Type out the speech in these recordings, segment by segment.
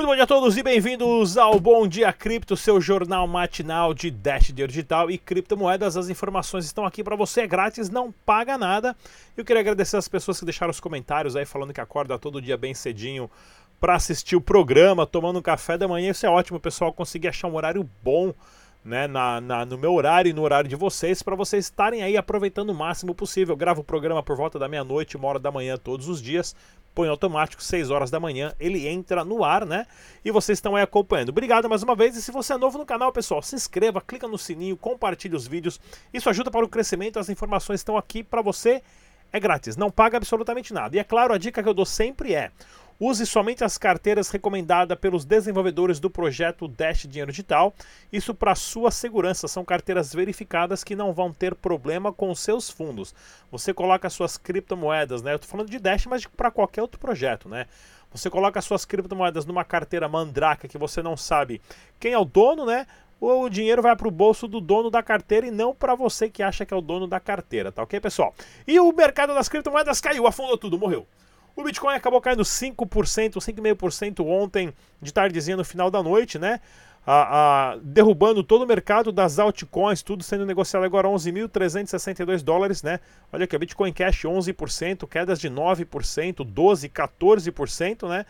Muito bom dia a todos e bem-vindos ao Bom Dia Cripto, seu jornal matinal de Dash Digital e criptomoedas. As informações estão aqui para você, é grátis, não paga nada. Eu queria agradecer as pessoas que deixaram os comentários aí falando que acorda todo dia bem cedinho para assistir o programa, tomando um café da manhã. Isso é ótimo, pessoal, conseguir achar um horário bom né, na, na, no meu horário e no horário de vocês, para vocês estarem aí aproveitando o máximo possível. Eu gravo o programa por volta da meia-noite, uma hora da manhã todos os dias. Põe automático, 6 horas da manhã, ele entra no ar, né? E vocês estão aí acompanhando. Obrigado mais uma vez. E se você é novo no canal, pessoal, se inscreva, clica no sininho, compartilhe os vídeos. Isso ajuda para o crescimento. As informações estão aqui para você. É grátis, não paga absolutamente nada. E é claro, a dica que eu dou sempre é: Use somente as carteiras recomendadas pelos desenvolvedores do projeto Dash Dinheiro Digital. Isso para sua segurança. São carteiras verificadas que não vão ter problema com seus fundos. Você coloca suas criptomoedas, né? Eu estou falando de Dash, mas para qualquer outro projeto, né? Você coloca suas criptomoedas numa carteira mandraka que você não sabe quem é o dono, né? Ou o dinheiro vai para o bolso do dono da carteira e não para você que acha que é o dono da carteira, tá ok, pessoal? E o mercado das criptomoedas caiu, afundou tudo, morreu. O Bitcoin acabou caindo 5%, 5,5% ontem de tardezinha no final da noite, né? A, a, derrubando todo o mercado das altcoins, tudo sendo negociado agora 11.362 dólares, né? Olha aqui, Bitcoin Cash 11%, quedas de 9%, 12%, 14%, né?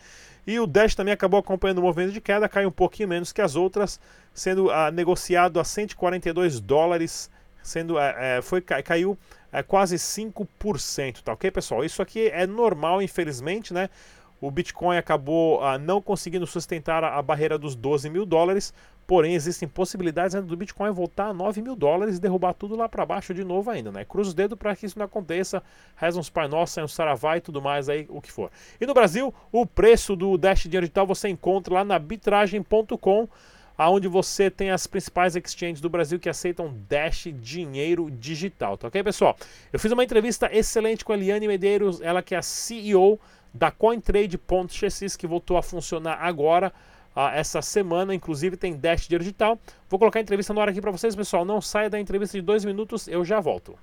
E o Dash também acabou acompanhando o movimento de queda, cai um pouquinho menos que as outras, sendo a, negociado a 142 dólares, sendo é, foi caiu é quase 5%, tá ok, pessoal? Isso aqui é normal, infelizmente, né? O Bitcoin acabou ah, não conseguindo sustentar a, a, barreira dos 12 mil dólares, porém existem possibilidades né, do Bitcoin voltar a 9 mil dólares e derrubar tudo lá para baixo de novo ainda, né? Cruza os dedos para que isso não aconteça, reza uns Pai Nossa, um Saravá e tudo mais aí, o que for. E no Brasil, o preço do Dash Dinheiro Digital você encontra lá na bitragem.com aonde você tem as principais exchanges do Brasil que aceitam Dash dinheiro digital, tá ok, pessoal? Eu fiz uma entrevista excelente com a Eliane Medeiros, ela que é a CEO da CoinTrade.xx, que voltou a funcionar agora, uh, essa semana, inclusive tem Dash dinheiro digital. Vou colocar a entrevista no ar aqui para vocês, pessoal. Não saia da entrevista de dois minutos, eu já volto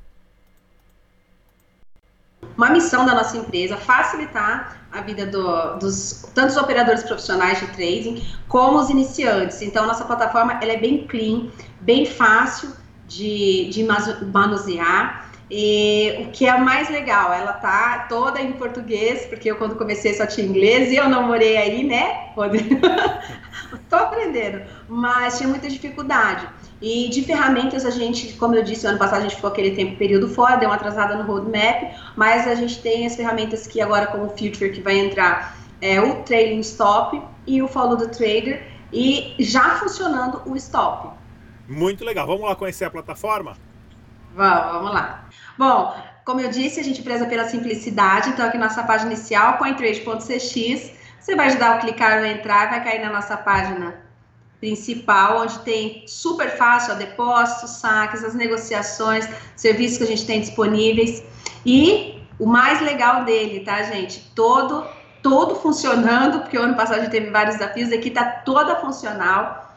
uma missão da nossa empresa facilitar a vida do, dos tantos operadores profissionais de trading como os iniciantes. Então, nossa plataforma ela é bem clean, bem fácil de, de manusear. E o que é mais legal, ela tá toda em português, porque eu quando comecei só tinha inglês e eu não morei aí, né? Tô aprendendo, mas tinha muita dificuldade. E de ferramentas, a gente, como eu disse, ano passado a gente ficou aquele tempo, período fora, deu uma atrasada no roadmap, mas a gente tem as ferramentas que agora, como o Future, que vai entrar é, o Trailing Stop e o Follow the Trader, e já funcionando o Stop. Muito legal. Vamos lá conhecer a plataforma? Vamos, vamos lá. Bom, como eu disse, a gente preza pela simplicidade, então aqui nossa página inicial, cointrade.cx, você vai ajudar o clicar no entrar, vai cair na nossa página principal, onde tem super fácil, ó, depósitos, saques, as negociações, serviços que a gente tem disponíveis. E o mais legal dele, tá, gente? Todo, todo funcionando, porque o ano passado a gente teve vários desafios, aqui tá toda funcional.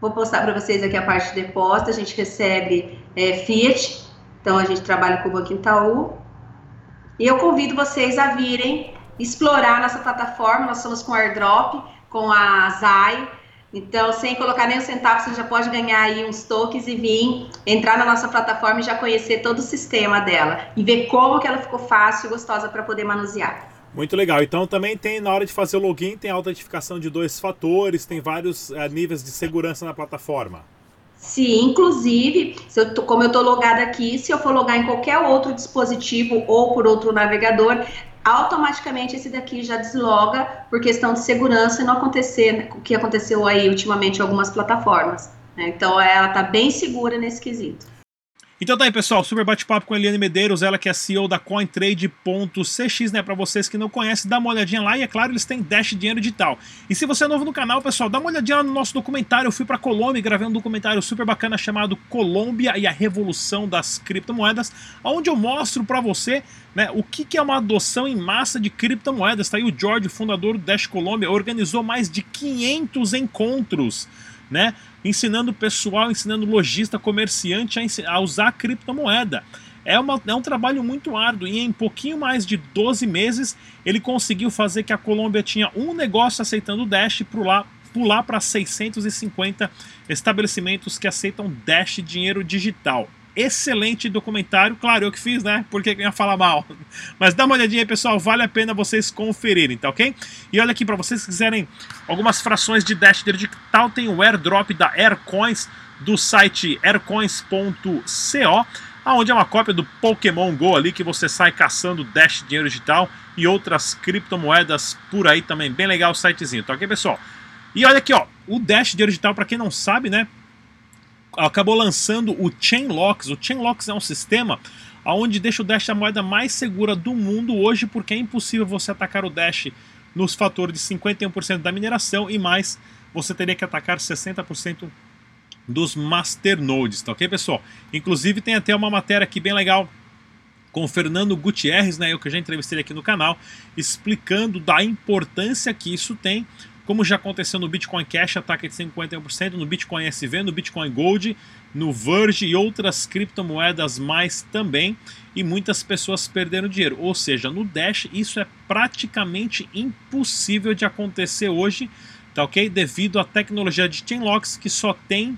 Vou postar para vocês aqui a parte de depósito, a gente recebe é, Fiat, então a gente trabalha com o Banco Itaú. E eu convido vocês a virem explorar nossa plataforma, nós somos com airdrop, com a Zai, então, sem colocar nem um centavo, você já pode ganhar aí uns tokens e vir entrar na nossa plataforma e já conhecer todo o sistema dela e ver como que ela ficou fácil e gostosa para poder manusear. Muito legal. Então também tem na hora de fazer o login tem autentificação de dois fatores, tem vários uh, níveis de segurança na plataforma. Sim, inclusive, eu tô, como eu estou logada aqui, se eu for logar em qualquer outro dispositivo ou por outro navegador, automaticamente esse daqui já desloga por questão de segurança e não acontecer o que aconteceu aí ultimamente em algumas plataformas. Né? Então ela está bem segura nesse quesito. Então tá aí, pessoal, super bate-papo com a Eliane Medeiros, ela que é CEO da CoinTrade.cx, né? Para vocês que não conhecem, dá uma olhadinha lá e é claro, eles têm Dash Dinheiro Digital. E se você é novo no canal, pessoal, dá uma olhadinha lá no nosso documentário. Eu fui para Colômbia e gravei um documentário super bacana chamado Colômbia e a Revolução das Criptomoedas, onde eu mostro para você né, o que, que é uma adoção em massa de criptomoedas. Tá aí o George, fundador do Dash Colômbia, organizou mais de 500 encontros né? Ensinando o pessoal, ensinando lojista, comerciante a, a usar a criptomoeda. É, uma, é um trabalho muito árduo e em pouquinho mais de 12 meses ele conseguiu fazer que a Colômbia tinha um negócio aceitando o Dash pular, pular para 650 estabelecimentos que aceitam Dash dinheiro digital excelente documentário. Claro, eu que fiz, né? Porque eu ia falar mal. Mas dá uma olhadinha aí, pessoal. Vale a pena vocês conferirem, tá ok? E olha aqui, para vocês que quiserem algumas frações de Dash digital, tem o airdrop da Aircoins do site aircoins.co, aonde é uma cópia do Pokémon Go ali que você sai caçando Dash dinheiro digital e outras criptomoedas por aí também. Bem legal o sitezinho, tá ok, pessoal? E olha aqui, ó, o Dash dinheiro digital, para quem não sabe, né? Acabou lançando o Chainlocks. O Chainlocks é um sistema onde deixa o Dash a moeda mais segura do mundo hoje, porque é impossível você atacar o Dash nos fatores de 51% da mineração e mais você teria que atacar 60% dos masternodes, tá ok, pessoal? Inclusive tem até uma matéria aqui bem legal com o Fernando Gutierrez, né, eu que já entrevistei aqui no canal, explicando da importância que isso tem como já aconteceu no Bitcoin Cash, ataque de 51%, no Bitcoin SV, no Bitcoin Gold, no Verge e outras criptomoedas mais também, e muitas pessoas perderam dinheiro. Ou seja, no Dash isso é praticamente impossível de acontecer hoje, tá ok? Devido à tecnologia de Chainlocks que só tem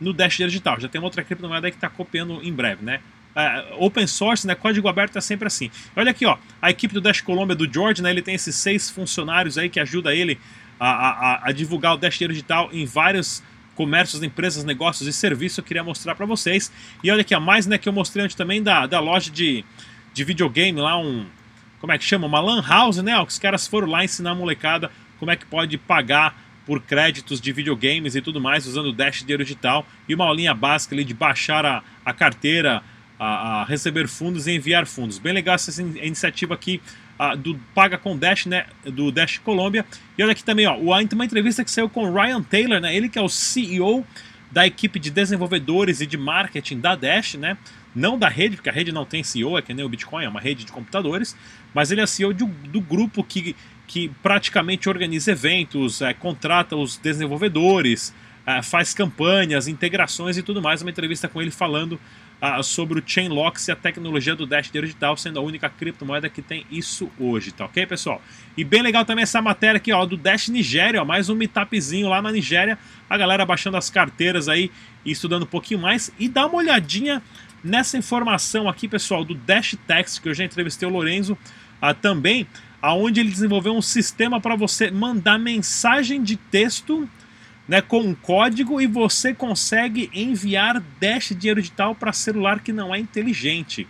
no Dash digital. Já tem outra criptomoeda que está copiando em breve, né? Uh, open source, né, código aberto é sempre assim. Olha aqui, ó, a equipe do Dash Colômbia do George, né, ele tem esses seis funcionários aí que ajudam ele a, a, a divulgar o Dash Dinheiro Digital em vários comércios, empresas, negócios e serviços eu queria mostrar para vocês. E olha aqui, a mais né, que eu mostrei antes também da, da loja de, de videogame lá, um. Como é que chama? Uma Lan House, né? Os caras foram lá ensinar a molecada como é que pode pagar por créditos de videogames e tudo mais usando o Dash Dinheiro Digital. E uma aulinha básica ali de baixar a, a carteira, a, a receber fundos e enviar fundos. Bem legal essa iniciativa aqui do Paga com Dash, né, do Dash Colômbia. E olha aqui também, ó, uma entrevista que saiu com Ryan Taylor, né, ele que é o CEO da equipe de desenvolvedores e de marketing da Dash, né, não da rede, porque a rede não tem CEO, é que nem o Bitcoin, é uma rede de computadores, mas ele é CEO de, do grupo que, que praticamente organiza eventos, é, contrata os desenvolvedores, é, faz campanhas, integrações e tudo mais. Uma entrevista com ele falando sobre o Chainlocks e a tecnologia do Dash Digital, sendo a única criptomoeda que tem isso hoje, tá ok, pessoal? E bem legal também essa matéria aqui, ó, do Dash Nigéria, ó, mais um meetupzinho lá na Nigéria, a galera baixando as carteiras aí e estudando um pouquinho mais. E dá uma olhadinha nessa informação aqui, pessoal, do Dash Text, que eu já entrevistei o Lorenzo uh, também, aonde ele desenvolveu um sistema para você mandar mensagem de texto né, com um código e você consegue enviar Dash dinheiro digital para celular que não é inteligente.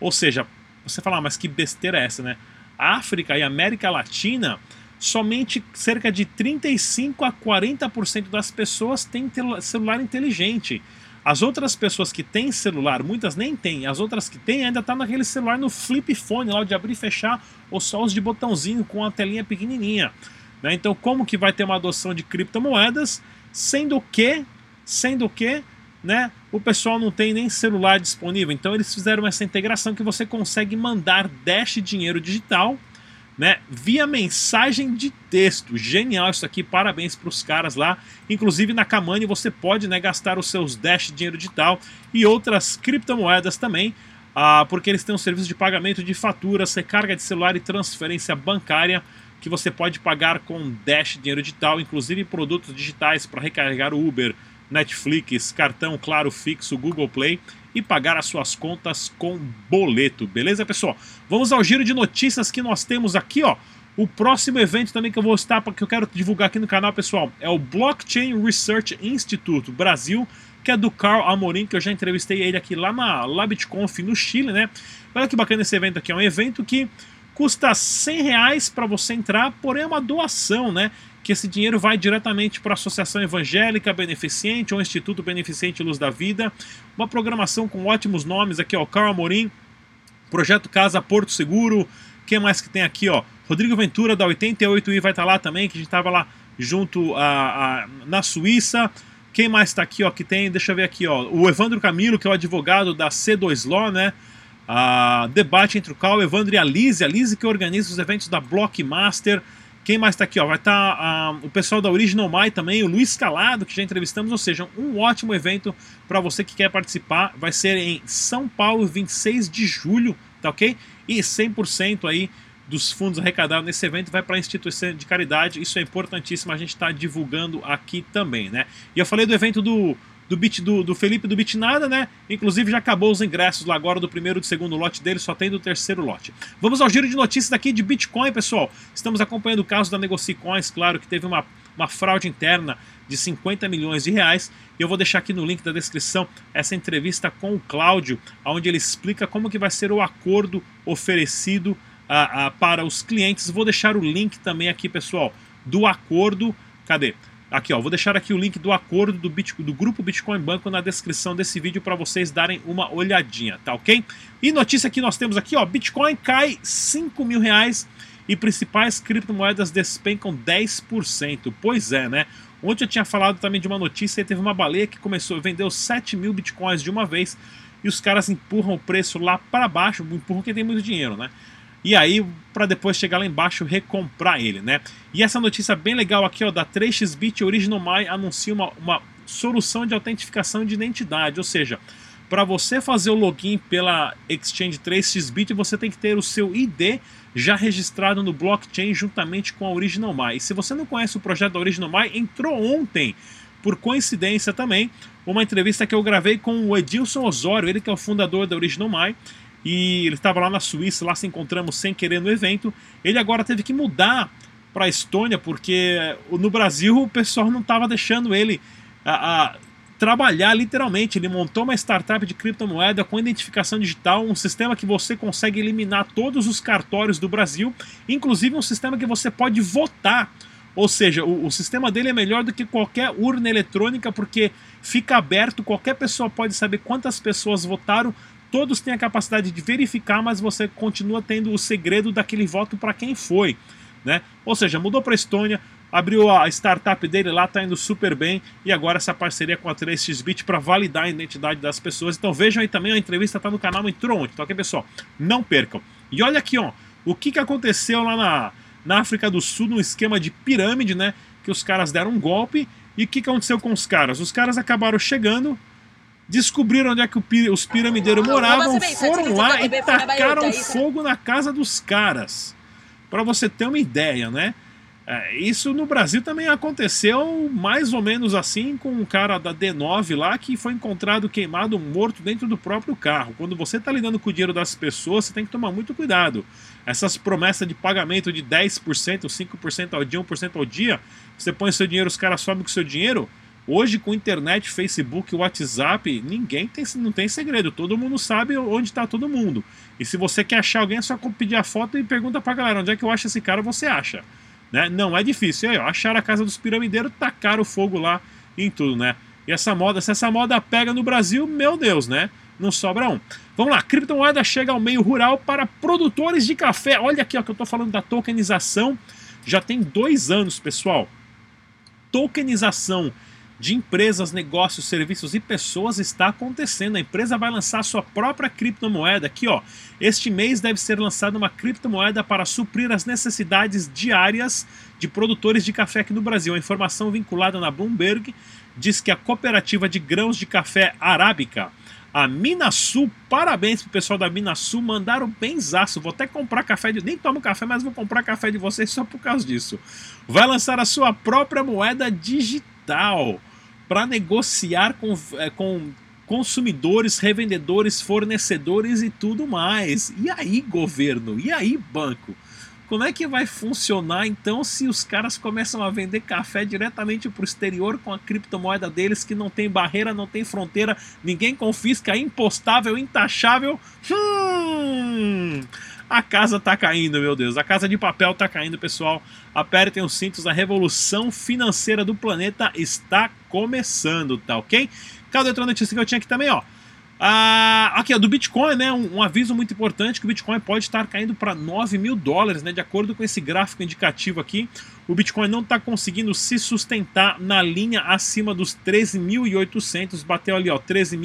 Ou seja, você fala, ah, mas que besteira é essa, né? África e América Latina, somente cerca de 35 a 40% das pessoas têm celular inteligente. As outras pessoas que têm celular, muitas nem têm, as outras que têm ainda tá naquele celular no flip phone lá de abrir e fechar, ou só os de botãozinho com a telinha pequenininha. Né? Então, como que vai ter uma adoção de criptomoedas, sendo que, sendo que, né, o pessoal não tem nem celular disponível. Então, eles fizeram essa integração que você consegue mandar Dash dinheiro digital, né, via mensagem de texto. Genial isso aqui, parabéns para os caras lá. Inclusive na Kamani você pode né, gastar os seus Dash dinheiro digital e outras criptomoedas também. Ah, porque eles têm um serviço de pagamento de faturas, recarga de celular e transferência bancária que você pode pagar com Dash dinheiro digital, inclusive produtos digitais para recarregar Uber, Netflix, cartão Claro Fixo, Google Play e pagar as suas contas com boleto, beleza, pessoal? Vamos ao giro de notícias que nós temos aqui, ó. O próximo evento também que eu vou estar, que eu quero divulgar aqui no canal, pessoal, é o Blockchain Research Institute Brasil, que é do Carl Amorim, que eu já entrevistei ele aqui lá na LabitConf no Chile, né? Olha que bacana esse evento aqui, é um evento que Custa 100 reais para você entrar, porém é uma doação, né? Que esse dinheiro vai diretamente para a Associação Evangélica Beneficente ou Instituto Beneficente Luz da Vida. Uma programação com ótimos nomes aqui, ó. Carl Amorim, Projeto Casa Porto Seguro. Quem mais que tem aqui, ó? Rodrigo Ventura da 88i vai estar tá lá também, que a gente estava lá junto a, a, na Suíça. Quem mais está aqui, ó? Que tem, deixa eu ver aqui, ó. O Evandro Camilo, que é o advogado da C2 Law, né? A debate entre o Cal, Evandro e a Lise, a Lise que organiza os eventos da Blockmaster, Quem mais está aqui? Ó? Vai estar tá, o pessoal da Original My também, o Luiz Calado, que já entrevistamos, ou seja, um ótimo evento para você que quer participar. Vai ser em São Paulo, 26 de julho, tá ok? E 100% aí dos fundos arrecadados nesse evento vai para a instituição de caridade. Isso é importantíssimo, a gente está divulgando aqui também, né? E eu falei do evento do do, Bit, do, do Felipe do Bitnada, né? Inclusive já acabou os ingressos lá agora do primeiro e do segundo lote dele, só tem do terceiro lote. Vamos ao giro de notícias aqui de Bitcoin, pessoal. Estamos acompanhando o caso da Negocicoins, claro que teve uma, uma fraude interna de 50 milhões de reais. E eu vou deixar aqui no link da descrição essa entrevista com o Cláudio, onde ele explica como que vai ser o acordo oferecido uh, para os clientes. Vou deixar o link também aqui, pessoal, do acordo. Cadê? Aqui, ó, vou deixar aqui o link do acordo do, Bitcoin, do grupo Bitcoin Banco na descrição desse vídeo para vocês darem uma olhadinha, tá ok? E notícia que nós temos aqui, ó, Bitcoin cai 5 mil reais e principais criptomoedas despencam 10%. Pois é, né? Ontem eu tinha falado também de uma notícia e teve uma baleia que começou, vendeu 7 mil bitcoins de uma vez e os caras empurram o preço lá para baixo, empurram quem tem muito dinheiro, né? E aí para depois chegar lá embaixo recomprar ele, né? E essa notícia bem legal aqui, ó, da 3xBit Original My anuncia uma, uma solução de autentificação de identidade, ou seja, para você fazer o login pela Exchange 3xBit, você tem que ter o seu ID já registrado no blockchain juntamente com a Original My. E se você não conhece o projeto da Original My, entrou ontem, por coincidência também, uma entrevista que eu gravei com o Edilson Osório, ele que é o fundador da Original My, e ele estava lá na Suíça, lá se encontramos sem querer no evento. Ele agora teve que mudar para a Estônia porque no Brasil o pessoal não estava deixando ele a, a, trabalhar literalmente. Ele montou uma startup de criptomoeda com identificação digital, um sistema que você consegue eliminar todos os cartórios do Brasil, inclusive um sistema que você pode votar. Ou seja, o, o, sistema dele é melhor do que qualquer urna eletrônica porque fica aberto, qualquer pessoa pode saber quantas pessoas votaram todos têm a capacidade de verificar, mas você continua tendo o segredo daquele voto para quem foi. Né? Ou seja, mudou para a Estônia, abriu a startup dele lá, está indo super bem, e agora essa parceria com a 3xBit para validar a identidade das pessoas. Então vejam aí também, a entrevista está no canal Entrou Ontem, tá ok, pessoal? Não percam. E olha aqui, ó, o que, que aconteceu lá na, na África do Sul, no esquema de pirâmide, né? Que os caras deram um golpe, e o que, que aconteceu com os caras? Os caras acabaram chegando, descobriram onde é que os piramideiros moravam, foram lá e tacaram fogo na casa dos caras. Para você ter uma ideia, né? É, isso no Brasil também aconteceu mais ou menos assim com um cara da D9 lá que foi encontrado queimado morto dentro do próprio carro. Quando você está lidando com o dinheiro das pessoas, você tem que tomar muito cuidado. Essas promessas de pagamento de 10%, 5% ao dia, 1% ao dia, você põe seu dinheiro, os caras sobem com seu dinheiro, Hoje, com internet, Facebook, WhatsApp, ninguém tem, não tem segredo. Todo mundo sabe onde está todo mundo. E se você quer achar alguém, é só pedir a foto e pergunta pra galera onde é que eu acho esse cara, você acha. Né? Não é difícil. Aí, ó, a casa dos piramideiros, tacaram o fogo lá em tudo, né? E essa moda, se essa moda pega no Brasil, meu Deus, né? Não sobra um. Vamos lá, criptomoeda chega ao meio rural para produtores de café. Olha aqui ó, que eu estou falando da tokenização. Já tem dois anos, pessoal. Tokenização de empresas, negócios, serviços e pessoas está acontecendo. A empresa vai lançar sua própria criptomoeda. Aqui, ó, este mês deve ser lançada uma criptomoeda para suprir as necessidades diárias de produtores de café aqui no Brasil. A informação vinculada na Bloomberg diz que a cooperativa de grãos de café arábica a Minasul, parabéns pro pessoal da Minasul, mandaram benzaço. Vou até comprar café de. Nem tomo café, mas vou comprar café de vocês só por causa disso. Vai lançar a sua própria moeda digital para negociar com, é, com consumidores, revendedores, fornecedores e tudo mais. E aí, governo? E aí, banco? Como é que vai funcionar então se os caras começam a vender café diretamente para o exterior com a criptomoeda deles que não tem barreira, não tem fronteira, ninguém confisca, é impostável, intachável? Hum, a casa tá caindo, meu Deus. A casa de papel tá caindo, pessoal. Apertem os cintos, a revolução financeira do planeta está começando, tá ok? Cada outra notícia que eu tinha aqui também, ó. Ah, aqui, ó, do Bitcoin, né? Um, um, aviso muito importante que o Bitcoin pode estar caindo para 9 mil dólares, né? De acordo com esse gráfico indicativo aqui, o Bitcoin não está conseguindo se sustentar na linha acima dos 13.800. Bateu ali, ó, 13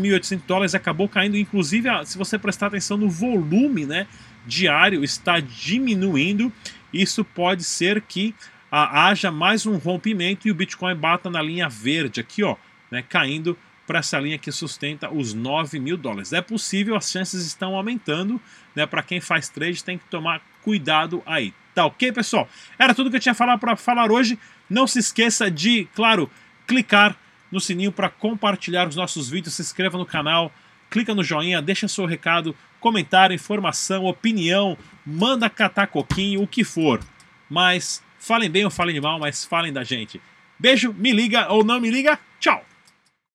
mil 12.800 ah, dólares, acabou caindo. Inclusive, se você prestar atenção no volume né, diário, está diminuindo. isso pode ser que ah, haja mais um rompimento e o Bitcoin bata na linha verde aqui, ó, né, caindo para essa linha que sustenta os 9 mil dólares. É possível, as chances estão aumentando, né? Para quem faz trade tem que tomar cuidado aí. Tá ok, pessoal? Era tudo que eu tinha falar para falar hoje. Não se esqueça de, claro, clicar no sininho para compartilhar os nossos vídeos, se inscreva no canal, clica no joinha, deixa seu recado, comentário, informação, opinião, manda catar coquinho, o que for. Mas falem bem ou falem mal, mas falem da gente. Beijo, me liga ou não me liga.